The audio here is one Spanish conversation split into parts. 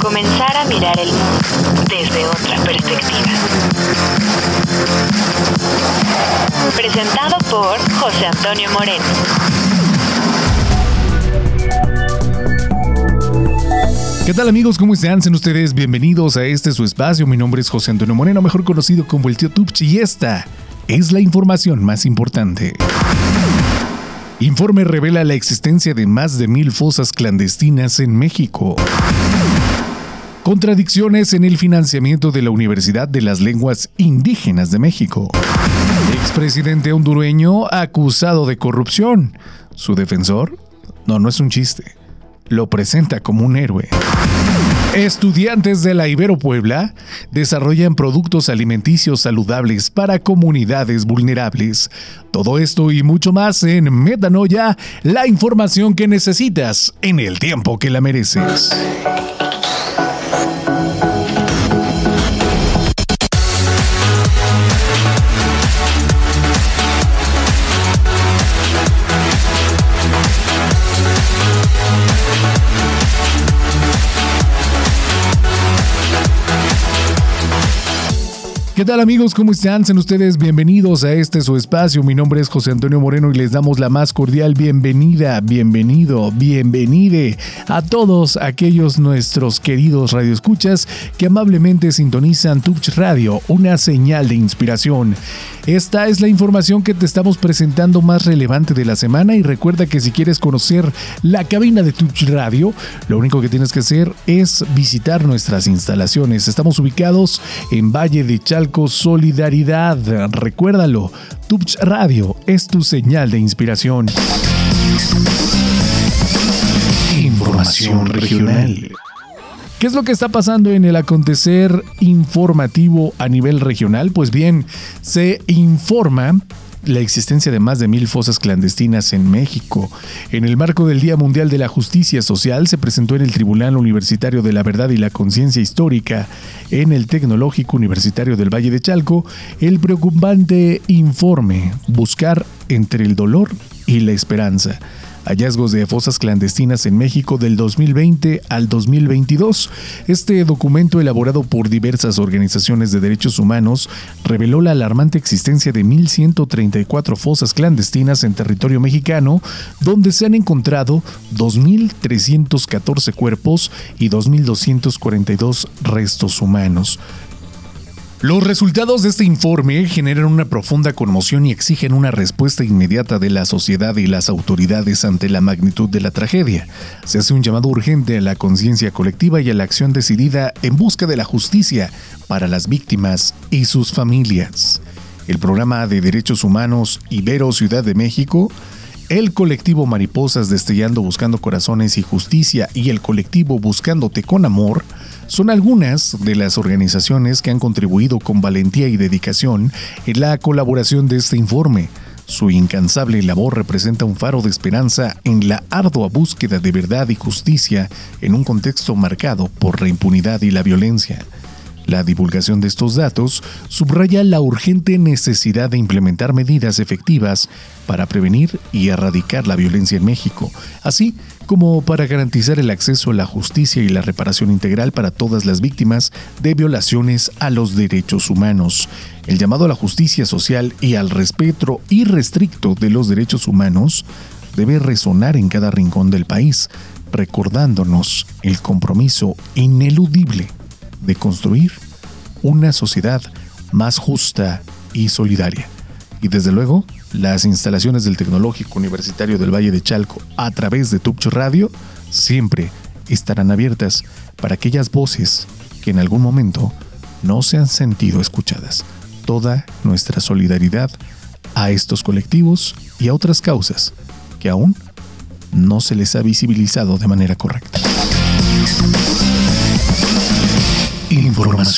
Comenzar a mirar el mundo desde otra perspectiva. Presentado por José Antonio Moreno. ¿Qué tal amigos? ¿Cómo están? Sean ustedes bienvenidos a este su espacio. Mi nombre es José Antonio Moreno, mejor conocido como el tío Tupch, y esta es la información más importante. Informe revela la existencia de más de mil fosas clandestinas en México. Contradicciones en el financiamiento de la Universidad de las Lenguas Indígenas de México. Expresidente hondureño acusado de corrupción. Su defensor, no, no es un chiste, lo presenta como un héroe. Estudiantes de la Ibero Puebla desarrollan productos alimenticios saludables para comunidades vulnerables. Todo esto y mucho más en Metanoia, la información que necesitas en el tiempo que la mereces. ¿Qué tal amigos? ¿Cómo están? Sean ustedes bienvenidos a este su espacio. Mi nombre es José Antonio Moreno y les damos la más cordial bienvenida, bienvenido, bienvenide a todos aquellos nuestros queridos radioescuchas que amablemente sintonizan Touch Radio, una señal de inspiración. Esta es la información que te estamos presentando más relevante de la semana y recuerda que si quieres conocer la cabina de Touch Radio, lo único que tienes que hacer es visitar nuestras instalaciones. Estamos ubicados en Valle de Chalco Solidaridad. Recuérdalo, Touch Radio es tu señal de inspiración. Información regional. ¿Qué es lo que está pasando en el acontecer informativo a nivel regional? Pues bien, se informa la existencia de más de mil fosas clandestinas en México. En el marco del Día Mundial de la Justicia Social se presentó en el Tribunal Universitario de la Verdad y la Conciencia Histórica en el Tecnológico Universitario del Valle de Chalco el preocupante informe Buscar entre el dolor y la esperanza hallazgos de fosas clandestinas en México del 2020 al 2022. Este documento elaborado por diversas organizaciones de derechos humanos reveló la alarmante existencia de 1.134 fosas clandestinas en territorio mexicano, donde se han encontrado 2.314 cuerpos y 2.242 restos humanos. Los resultados de este informe generan una profunda conmoción y exigen una respuesta inmediata de la sociedad y las autoridades ante la magnitud de la tragedia. Se hace un llamado urgente a la conciencia colectiva y a la acción decidida en busca de la justicia para las víctimas y sus familias. El programa de derechos humanos Ibero Ciudad de México el colectivo Mariposas Destellando Buscando Corazones y Justicia y el colectivo Buscándote con Amor son algunas de las organizaciones que han contribuido con valentía y dedicación en la colaboración de este informe. Su incansable labor representa un faro de esperanza en la ardua búsqueda de verdad y justicia en un contexto marcado por la impunidad y la violencia. La divulgación de estos datos subraya la urgente necesidad de implementar medidas efectivas para prevenir y erradicar la violencia en México, así como para garantizar el acceso a la justicia y la reparación integral para todas las víctimas de violaciones a los derechos humanos. El llamado a la justicia social y al respeto irrestricto de los derechos humanos debe resonar en cada rincón del país, recordándonos el compromiso ineludible de construir una sociedad más justa y solidaria. Y desde luego, las instalaciones del Tecnológico Universitario del Valle de Chalco a través de Tupcho Radio siempre estarán abiertas para aquellas voces que en algún momento no se han sentido escuchadas. Toda nuestra solidaridad a estos colectivos y a otras causas que aún no se les ha visibilizado de manera correcta.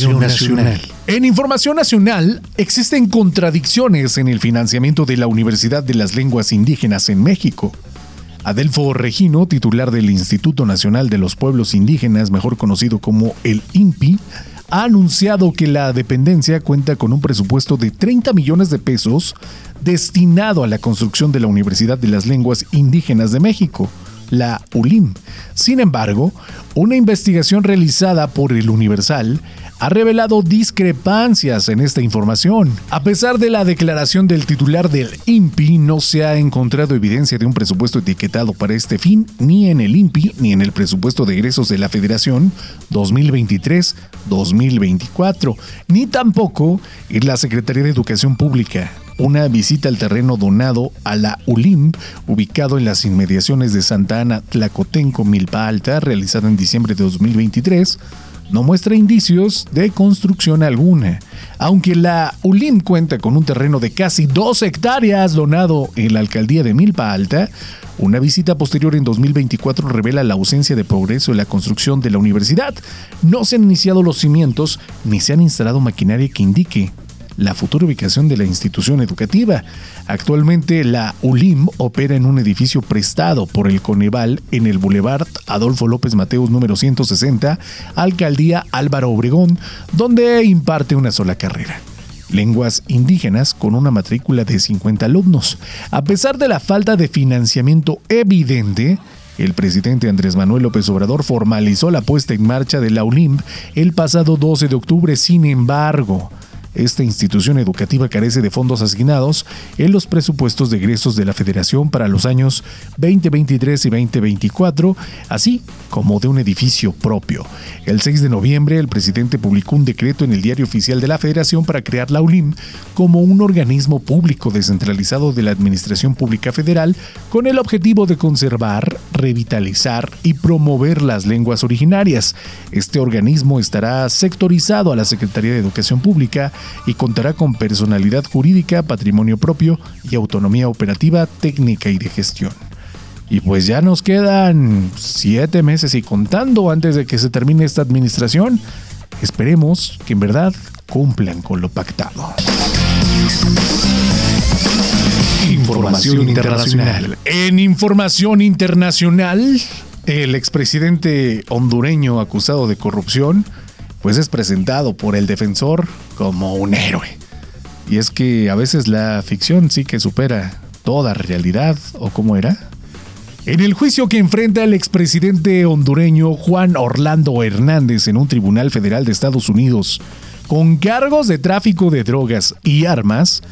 Información nacional. En Información Nacional existen contradicciones en el financiamiento de la Universidad de las Lenguas Indígenas en México. Adelfo Regino, titular del Instituto Nacional de los Pueblos Indígenas, mejor conocido como el INPI, ha anunciado que la dependencia cuenta con un presupuesto de 30 millones de pesos destinado a la construcción de la Universidad de las Lenguas Indígenas de México, la ULIM. Sin embargo, una investigación realizada por el Universal ha revelado discrepancias en esta información. A pesar de la declaración del titular del INPI, no se ha encontrado evidencia de un presupuesto etiquetado para este fin, ni en el INPI ni en el presupuesto de egresos de la Federación 2023-2024, ni tampoco en la Secretaría de Educación Pública. Una visita al terreno donado a la ULIM, ubicado en las inmediaciones de Santa Ana, Tlacotenco, Milpa Alta, realizada en diciembre de 2023, no muestra indicios de construcción alguna, aunque la ULIM cuenta con un terreno de casi dos hectáreas donado en la alcaldía de Milpa Alta, una visita posterior en 2024 revela la ausencia de progreso en la construcción de la universidad. No se han iniciado los cimientos ni se han instalado maquinaria que indique la futura ubicación de la institución educativa. Actualmente la ULIM opera en un edificio prestado por el Coneval en el Boulevard Adolfo López Mateos número 160, Alcaldía Álvaro Obregón, donde imparte una sola carrera lenguas indígenas con una matrícula de 50 alumnos. A pesar de la falta de financiamiento evidente, el presidente Andrés Manuel López Obrador formalizó la puesta en marcha de la ULIM el pasado 12 de octubre. Sin embargo, esta institución educativa carece de fondos asignados en los presupuestos de egresos de la Federación para los años 2023 y 2024, así como de un edificio propio. El 6 de noviembre, el presidente publicó un decreto en el Diario Oficial de la Federación para crear la ULIM como un organismo público descentralizado de la Administración Pública Federal con el objetivo de conservar, revitalizar y promover las lenguas originarias. Este organismo estará sectorizado a la Secretaría de Educación Pública y contará con personalidad jurídica, patrimonio propio y autonomía operativa, técnica y de gestión. Y pues ya nos quedan siete meses y contando antes de que se termine esta administración. Esperemos que en verdad cumplan con lo pactado. Información internacional. En información internacional, el expresidente hondureño acusado de corrupción pues es presentado por el defensor como un héroe. Y es que a veces la ficción sí que supera toda realidad, ¿o cómo era? En el juicio que enfrenta el expresidente hondureño Juan Orlando Hernández en un tribunal federal de Estados Unidos, con cargos de tráfico de drogas y armas,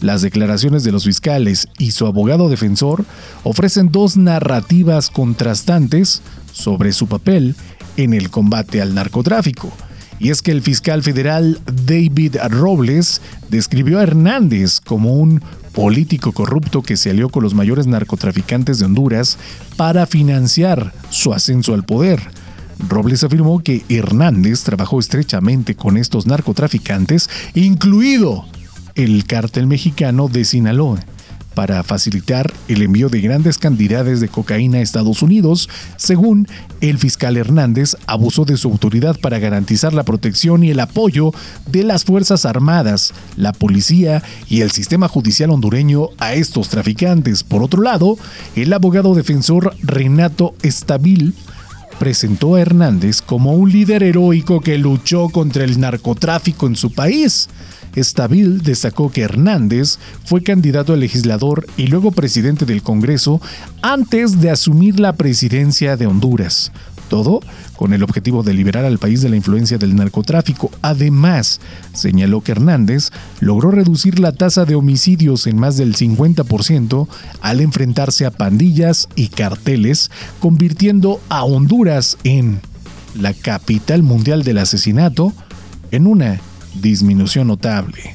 las declaraciones de los fiscales y su abogado defensor ofrecen dos narrativas contrastantes sobre su papel en el combate al narcotráfico y es que el fiscal federal David Robles describió a Hernández como un político corrupto que se alió con los mayores narcotraficantes de Honduras para financiar su ascenso al poder. Robles afirmó que Hernández trabajó estrechamente con estos narcotraficantes, incluido el cártel mexicano de Sinaloa para facilitar el envío de grandes cantidades de cocaína a Estados Unidos, según el fiscal Hernández, abusó de su autoridad para garantizar la protección y el apoyo de las Fuerzas Armadas, la policía y el sistema judicial hondureño a estos traficantes. Por otro lado, el abogado defensor Renato Estabil presentó a Hernández como un líder heroico que luchó contra el narcotráfico en su país. Estabil destacó que Hernández fue candidato a legislador y luego presidente del Congreso antes de asumir la presidencia de Honduras. Todo con el objetivo de liberar al país de la influencia del narcotráfico. Además, señaló que Hernández logró reducir la tasa de homicidios en más del 50% al enfrentarse a pandillas y carteles, convirtiendo a Honduras en la capital mundial del asesinato en una disminución notable.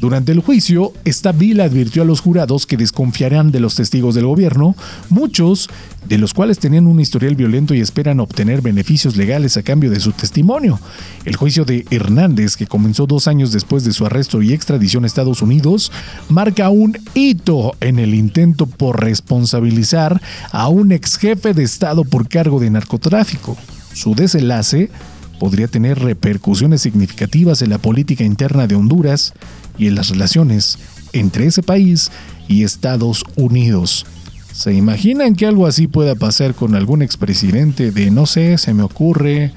Durante el juicio, Stabil advirtió a los jurados que desconfiarán de los testigos del gobierno, muchos de los cuales tenían un historial violento y esperan obtener beneficios legales a cambio de su testimonio. El juicio de Hernández, que comenzó dos años después de su arresto y extradición a Estados Unidos, marca un hito en el intento por responsabilizar a un ex jefe de Estado por cargo de narcotráfico. Su desenlace podría tener repercusiones significativas en la política interna de Honduras y en las relaciones entre ese país y Estados Unidos. ¿Se imaginan que algo así pueda pasar con algún expresidente de, no sé, se me ocurre,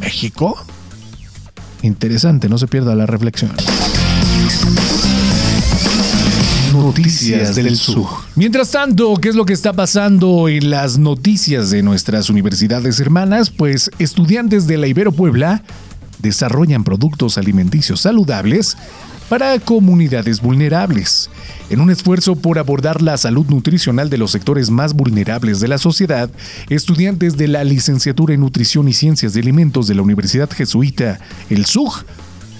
México? Interesante, no se pierda la reflexión. Noticias del sur. Mientras tanto, ¿qué es lo que está pasando en las noticias de nuestras universidades hermanas? Pues estudiantes de la Ibero Puebla desarrollan productos alimenticios saludables para comunidades vulnerables. En un esfuerzo por abordar la salud nutricional de los sectores más vulnerables de la sociedad, estudiantes de la licenciatura en Nutrición y Ciencias de Alimentos de la Universidad Jesuita, el SUG,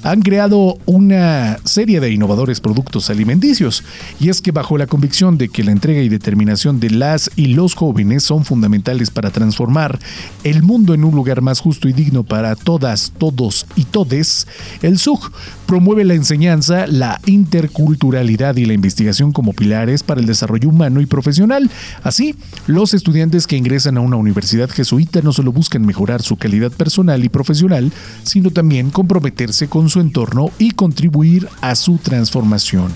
han creado una serie de innovadores productos alimenticios, y es que bajo la convicción de que la entrega y determinación de las y los jóvenes son fundamentales para transformar el mundo en un lugar más justo y digno para todas, todos y todes, el SUG promueve la enseñanza, la interculturalidad y la investigación como pilares para el desarrollo humano y profesional. Así, los estudiantes que ingresan a una universidad jesuita no solo buscan mejorar su calidad personal y profesional, sino también comprometerse con su entorno y contribuir a su transformación.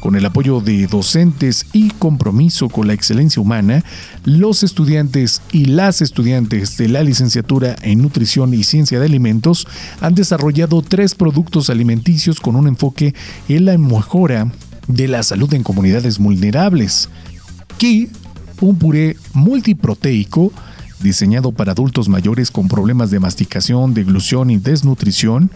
Con el apoyo de docentes y compromiso con la excelencia humana, los estudiantes y las estudiantes de la licenciatura en Nutrición y Ciencia de Alimentos han desarrollado tres productos alimenticios con un enfoque en la mejora de la salud en comunidades vulnerables. Ki, un puré multiproteico diseñado para adultos mayores con problemas de masticación, deglución y desnutrición,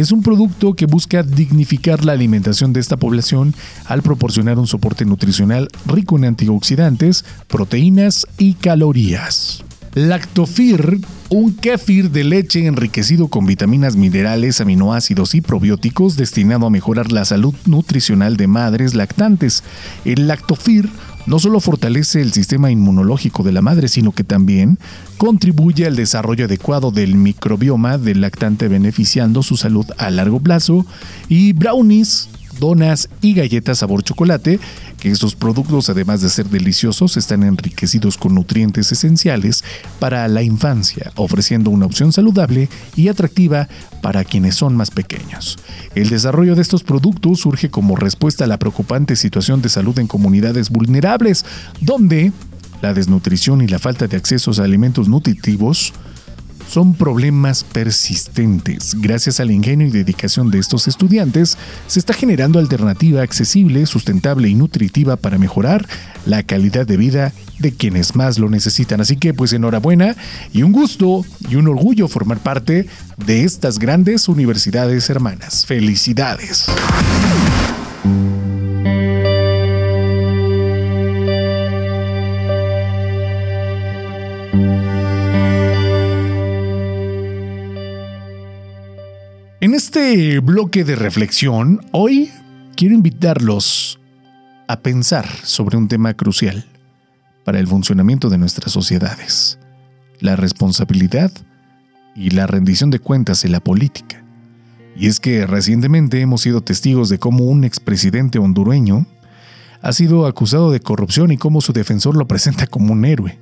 es un producto que busca dignificar la alimentación de esta población al proporcionar un soporte nutricional rico en antioxidantes, proteínas y calorías. Lactofir, un kéfir de leche enriquecido con vitaminas, minerales, aminoácidos y probióticos destinado a mejorar la salud nutricional de madres lactantes. El lactofir no solo fortalece el sistema inmunológico de la madre, sino que también contribuye al desarrollo adecuado del microbioma del lactante beneficiando su salud a largo plazo. Y brownies donas y galletas sabor chocolate, que estos productos además de ser deliciosos están enriquecidos con nutrientes esenciales para la infancia, ofreciendo una opción saludable y atractiva para quienes son más pequeños. El desarrollo de estos productos surge como respuesta a la preocupante situación de salud en comunidades vulnerables, donde la desnutrición y la falta de acceso a alimentos nutritivos son problemas persistentes. Gracias al ingenio y dedicación de estos estudiantes, se está generando alternativa accesible, sustentable y nutritiva para mejorar la calidad de vida de quienes más lo necesitan. Así que pues enhorabuena y un gusto y un orgullo formar parte de estas grandes universidades hermanas. Felicidades. Este bloque de reflexión, hoy quiero invitarlos a pensar sobre un tema crucial para el funcionamiento de nuestras sociedades, la responsabilidad y la rendición de cuentas en la política. Y es que recientemente hemos sido testigos de cómo un expresidente hondureño ha sido acusado de corrupción y cómo su defensor lo presenta como un héroe.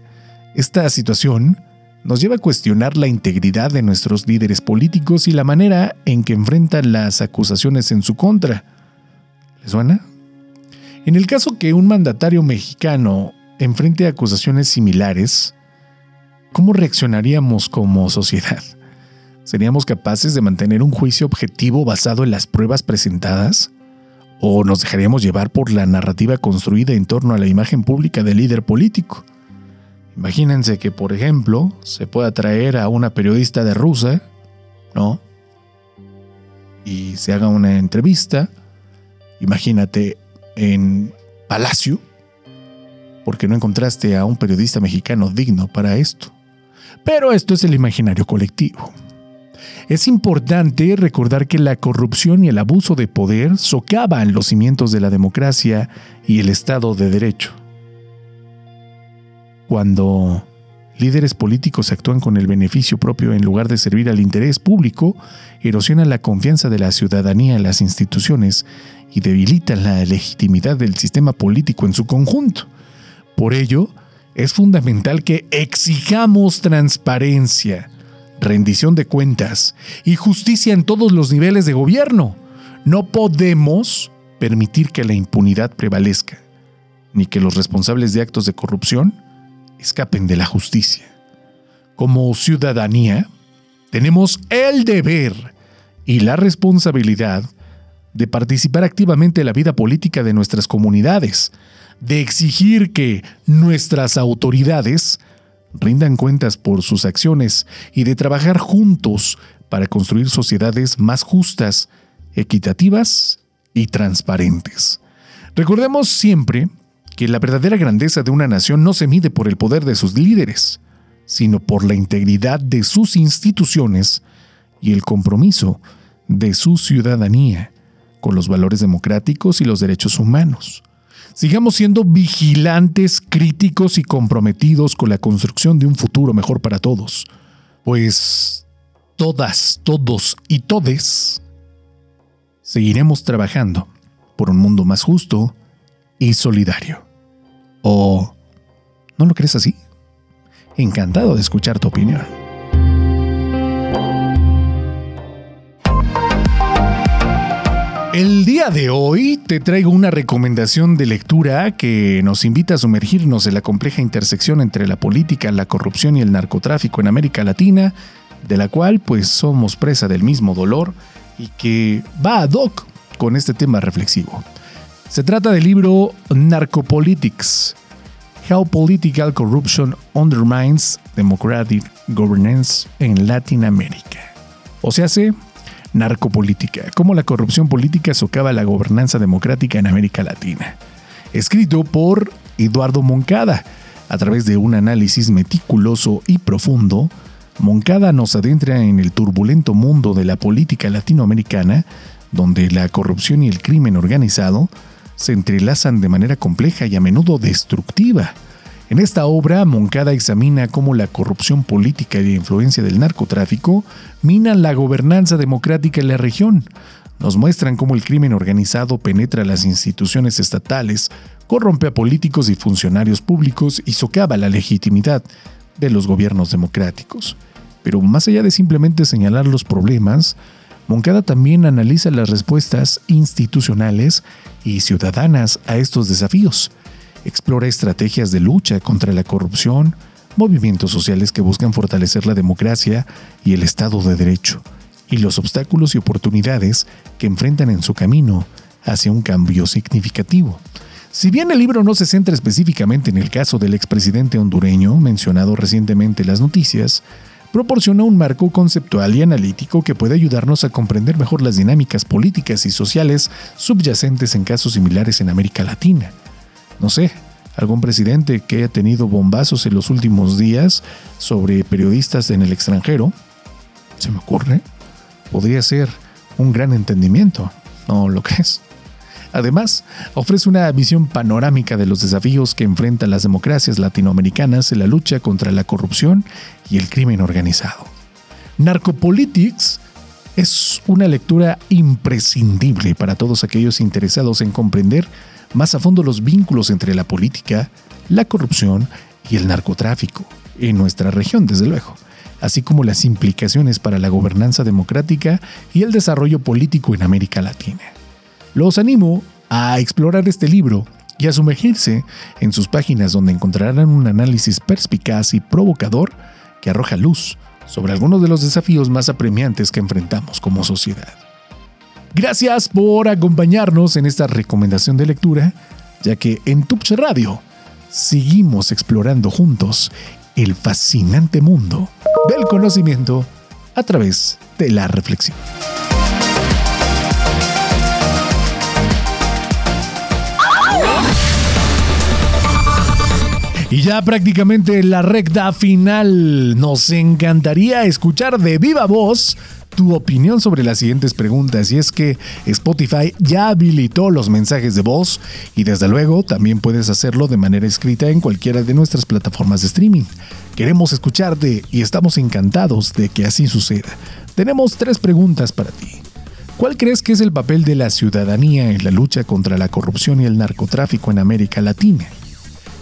Esta situación nos lleva a cuestionar la integridad de nuestros líderes políticos y la manera en que enfrentan las acusaciones en su contra. ¿Les suena? En el caso que un mandatario mexicano enfrente acusaciones similares, ¿cómo reaccionaríamos como sociedad? ¿Seríamos capaces de mantener un juicio objetivo basado en las pruebas presentadas? ¿O nos dejaríamos llevar por la narrativa construida en torno a la imagen pública del líder político? Imagínense que, por ejemplo, se pueda traer a una periodista de Rusia, ¿no? Y se haga una entrevista, imagínate, en Palacio, porque no encontraste a un periodista mexicano digno para esto. Pero esto es el imaginario colectivo. Es importante recordar que la corrupción y el abuso de poder socavan los cimientos de la democracia y el Estado de Derecho. Cuando líderes políticos actúan con el beneficio propio en lugar de servir al interés público, erosionan la confianza de la ciudadanía en las instituciones y debilitan la legitimidad del sistema político en su conjunto. Por ello, es fundamental que exijamos transparencia, rendición de cuentas y justicia en todos los niveles de gobierno. No podemos permitir que la impunidad prevalezca, ni que los responsables de actos de corrupción escapen de la justicia. Como ciudadanía, tenemos el deber y la responsabilidad de participar activamente en la vida política de nuestras comunidades, de exigir que nuestras autoridades rindan cuentas por sus acciones y de trabajar juntos para construir sociedades más justas, equitativas y transparentes. Recordemos siempre que la verdadera grandeza de una nación no se mide por el poder de sus líderes, sino por la integridad de sus instituciones y el compromiso de su ciudadanía con los valores democráticos y los derechos humanos. Sigamos siendo vigilantes, críticos y comprometidos con la construcción de un futuro mejor para todos, pues todas, todos y todes seguiremos trabajando por un mundo más justo y solidario. ¿O no lo crees así? Encantado de escuchar tu opinión. El día de hoy te traigo una recomendación de lectura que nos invita a sumergirnos en la compleja intersección entre la política, la corrupción y el narcotráfico en América Latina, de la cual pues somos presa del mismo dolor y que va ad hoc con este tema reflexivo. Se trata del libro Narcopolitics, How Political Corruption Undermines Democratic Governance in Latin America. O sea, se Narcopolítica, cómo la corrupción política socava la gobernanza democrática en América Latina. Escrito por Eduardo Moncada. A través de un análisis meticuloso y profundo, Moncada nos adentra en el turbulento mundo de la política latinoamericana, donde la corrupción y el crimen organizado se entrelazan de manera compleja y a menudo destructiva. En esta obra, Moncada examina cómo la corrupción política y la influencia del narcotráfico minan la gobernanza democrática en la región. Nos muestran cómo el crimen organizado penetra las instituciones estatales, corrompe a políticos y funcionarios públicos y socava la legitimidad de los gobiernos democráticos. Pero más allá de simplemente señalar los problemas, Moncada también analiza las respuestas institucionales y ciudadanas a estos desafíos explora estrategias de lucha contra la corrupción, movimientos sociales que buscan fortalecer la democracia y el Estado de Derecho, y los obstáculos y oportunidades que enfrentan en su camino hacia un cambio significativo. Si bien el libro no se centra específicamente en el caso del expresidente hondureño mencionado recientemente en las noticias, proporciona un marco conceptual y analítico que puede ayudarnos a comprender mejor las dinámicas políticas y sociales subyacentes en casos similares en América Latina. No sé, algún presidente que haya tenido bombazos en los últimos días sobre periodistas en el extranjero, se me ocurre, podría ser un gran entendimiento, ¿no lo crees? Además, ofrece una visión panorámica de los desafíos que enfrentan las democracias latinoamericanas en la lucha contra la corrupción y el crimen organizado. Narcopolitics es una lectura imprescindible para todos aquellos interesados en comprender más a fondo los vínculos entre la política, la corrupción y el narcotráfico, en nuestra región desde luego, así como las implicaciones para la gobernanza democrática y el desarrollo político en América Latina. Los animo a explorar este libro y a sumergirse en sus páginas donde encontrarán un análisis perspicaz y provocador que arroja luz sobre algunos de los desafíos más apremiantes que enfrentamos como sociedad. Gracias por acompañarnos en esta recomendación de lectura, ya que en Tupche Radio seguimos explorando juntos el fascinante mundo del conocimiento a través de la reflexión. Y ya prácticamente la recta final. Nos encantaría escuchar de viva voz tu opinión sobre las siguientes preguntas y es que Spotify ya habilitó los mensajes de voz y desde luego también puedes hacerlo de manera escrita en cualquiera de nuestras plataformas de streaming. Queremos escucharte y estamos encantados de que así suceda. Tenemos tres preguntas para ti. ¿Cuál crees que es el papel de la ciudadanía en la lucha contra la corrupción y el narcotráfico en América Latina?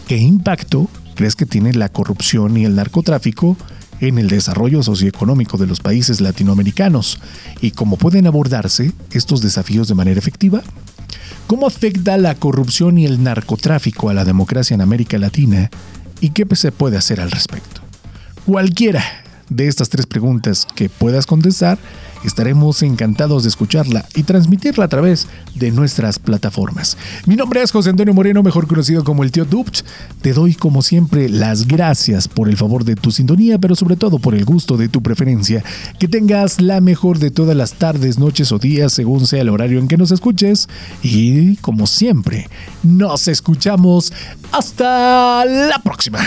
¿Qué impacto crees que tiene la corrupción y el narcotráfico en el desarrollo socioeconómico de los países latinoamericanos y cómo pueden abordarse estos desafíos de manera efectiva. ¿Cómo afecta la corrupción y el narcotráfico a la democracia en América Latina y qué se puede hacer al respecto? Cualquiera de estas tres preguntas que puedas contestar, estaremos encantados de escucharla y transmitirla a través de nuestras plataformas. Mi nombre es José Antonio Moreno, mejor conocido como el tío Dupch. Te doy como siempre las gracias por el favor de tu sintonía, pero sobre todo por el gusto de tu preferencia. Que tengas la mejor de todas las tardes, noches o días, según sea el horario en que nos escuches. Y como siempre, nos escuchamos hasta la próxima.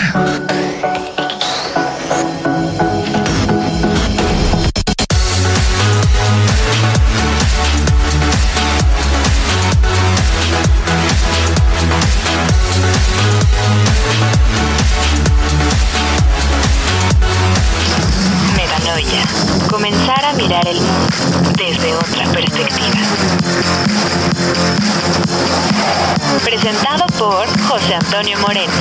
Comenzar a mirar el mundo desde otra perspectiva. Presentado por José Antonio Moreno.